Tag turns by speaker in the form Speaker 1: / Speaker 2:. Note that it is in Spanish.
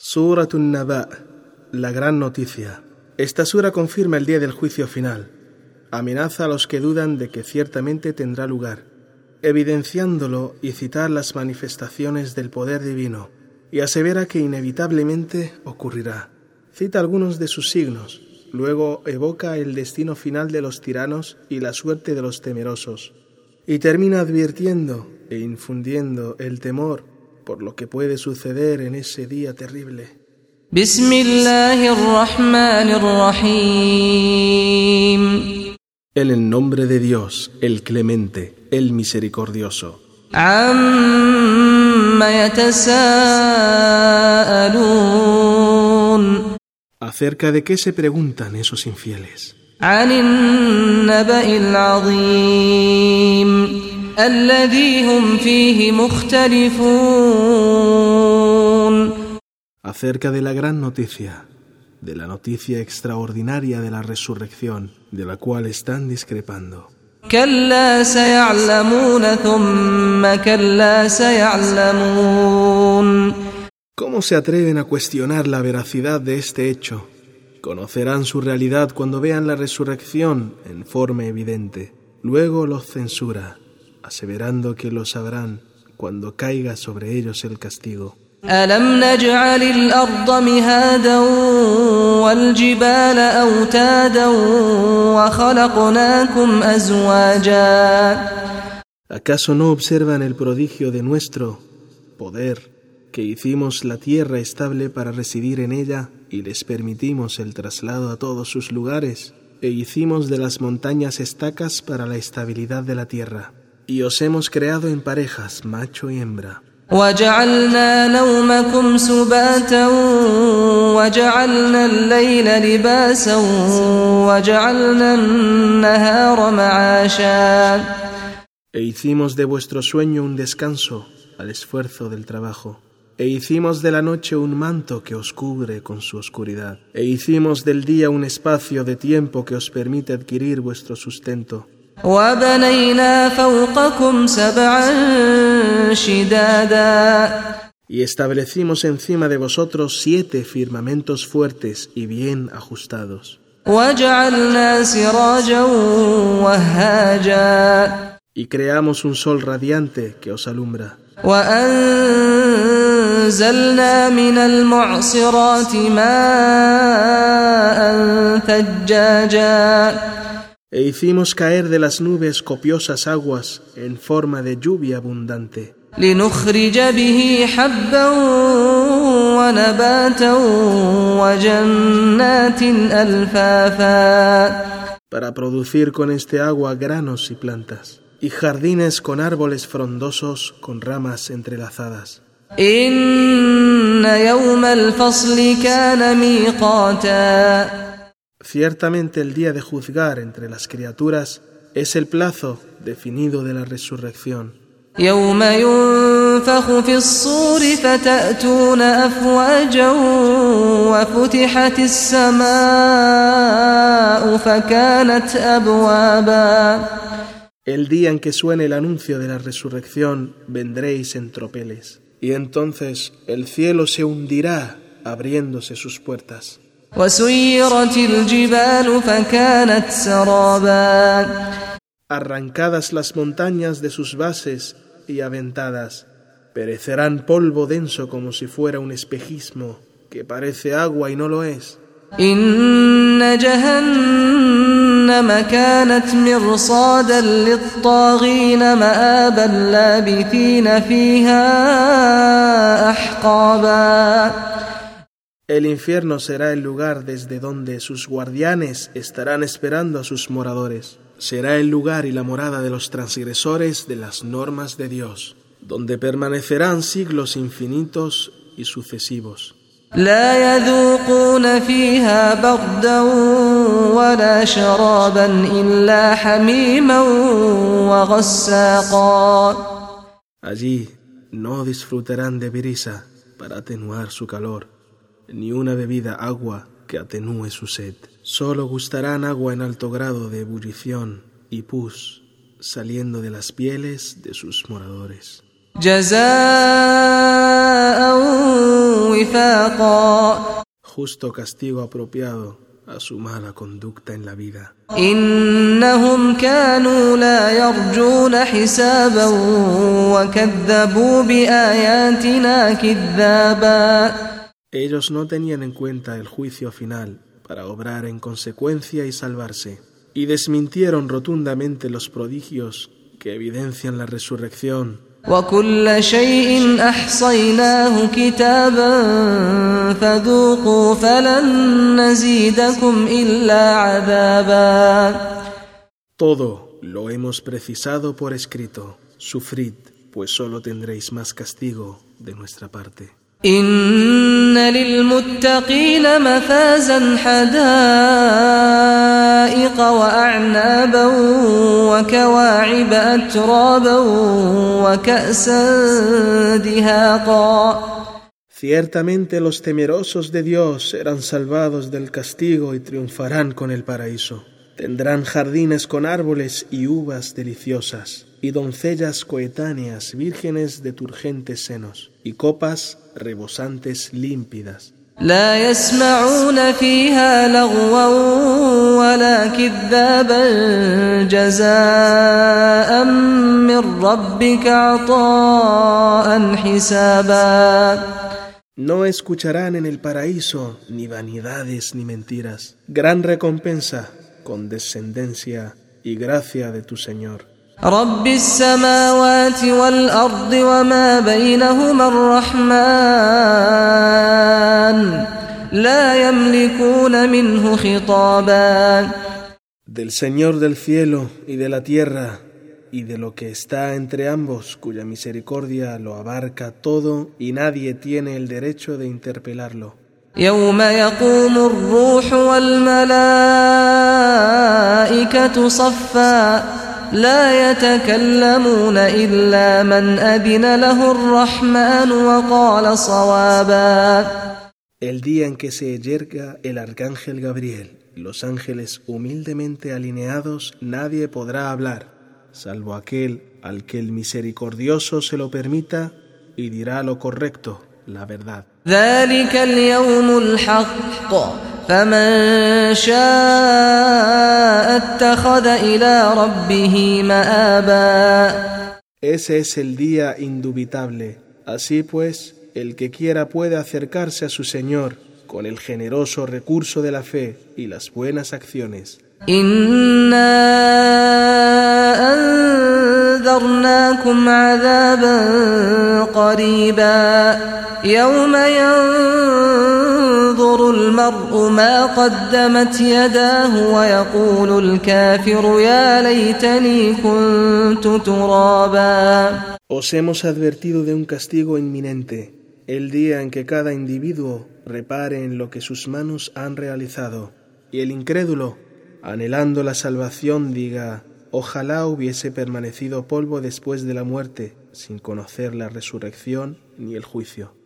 Speaker 1: Suratun Naba, la gran noticia. Esta sura confirma el día del juicio final. Amenaza a los que dudan de que ciertamente tendrá lugar, evidenciándolo y citar las manifestaciones del poder divino, y asevera que inevitablemente ocurrirá. Cita algunos de sus signos, luego evoca el destino final de los tiranos y la suerte de los temerosos, y termina advirtiendo e infundiendo el temor por lo que puede suceder en ese día terrible. En el nombre de Dios, el clemente, el misericordioso. Acerca de qué se preguntan esos infieles. Acerca de la gran noticia, de la noticia extraordinaria de la resurrección, de la cual están discrepando. ¿Cómo se atreven a cuestionar la veracidad de este hecho? Conocerán su realidad cuando vean la resurrección en forma evidente. Luego los censura aseverando que lo sabrán cuando caiga sobre ellos el castigo. ¿Acaso no observan el prodigio de nuestro poder, que hicimos la tierra estable para residir en ella y les permitimos el traslado a todos sus lugares, e hicimos de las montañas estacas para la estabilidad de la tierra? Y os hemos creado en parejas, macho y hembra. E hicimos de vuestro sueño un descanso al esfuerzo del trabajo. E hicimos de la noche un manto que os cubre con su oscuridad. E hicimos del día un espacio de tiempo que os permite adquirir vuestro sustento. Y establecimos encima de vosotros siete firmamentos fuertes y bien ajustados. Y creamos un sol radiante que os alumbra. E hicimos caer de las nubes copiosas aguas en forma de lluvia abundante. Para producir con este agua granos y plantas, y jardines con árboles frondosos con ramas entrelazadas. Ciertamente el día de juzgar entre las criaturas es el plazo definido de la resurrección. El día en que suene el anuncio de la resurrección vendréis en tropeles, y entonces el cielo se hundirá abriéndose sus puertas. Arrancadas las montañas de sus bases y aventadas, perecerán polvo denso como si fuera un espejismo que parece agua y no lo es. El infierno será el lugar desde donde sus guardianes estarán esperando a sus moradores. Será el lugar y la morada de los transgresores de las normas de Dios, donde permanecerán siglos infinitos y sucesivos. Allí no disfrutarán de brisa para atenuar su calor ni una bebida agua que atenúe su sed. Solo gustarán agua en alto grado de ebullición y pus saliendo de las pieles de sus moradores. Justo castigo apropiado a su mala conducta en la vida. Ellos no tenían en cuenta el juicio final para obrar en consecuencia y salvarse, y desmintieron rotundamente los prodigios que evidencian la resurrección. Todo lo hemos precisado por escrito. Sufrid, pues solo tendréis más castigo de nuestra parte.
Speaker 2: إن للمتقين مفازا حدائق وأعنابا وكواعب أترابا وكأسا دهاقا
Speaker 1: Ciertamente los temerosos de Dios serán salvados del castigo y triunfarán con el paraíso. Tendrán jardines con árboles y uvas deliciosas, y doncellas coetáneas vírgenes de turgentes senos, y copas rebosantes límpidas.
Speaker 2: لا يسمعون فيها لغوا ولا كذابا جزاء من ربك عطاء حسابا
Speaker 1: No escucharán en el paraíso ni vanidades ni mentiras. Gran recompensa, condescendencia y gracia de tu Señor.
Speaker 2: رب السماوات والأرض وما بينهما الرحمن لا يملكون منه خطابا
Speaker 1: Del Señor del cielo y de la tierra y de lo que está entre ambos, cuya misericordia lo abarca todo y nadie tiene el derecho de interpelarlo.
Speaker 2: يوم يقوم الروح والملائكة صفا لا يتكلمون إلا من أذن له الرحمن وقال صوابا
Speaker 1: El día en que se yerga el arcángel Gabriel y los ángeles humildemente alineados, nadie podrá hablar, salvo aquel al que el misericordioso se lo permita y dirá lo correcto, la verdad.
Speaker 2: ذلك اليوم الحق فمن شاء اتخذ إلى ربه مآبا
Speaker 1: Ese es el día indubitable. Así pues, el que quiera puede acercarse a su Señor con el generoso recurso de la fe y las buenas acciones.
Speaker 2: إنا أنذرناكم عذابا قريبا يوم ينظر المرء ما قدمت يداه ويقول الكافر يا ليتني كنت ترابا
Speaker 1: Os hemos advertido de un castigo inminente, el día en que cada individuo repare en lo que sus manos han realizado, y el incrédulo, anhelando la salvación, diga, ojalá hubiese permanecido polvo después de la muerte, sin conocer la resurrección ni el juicio.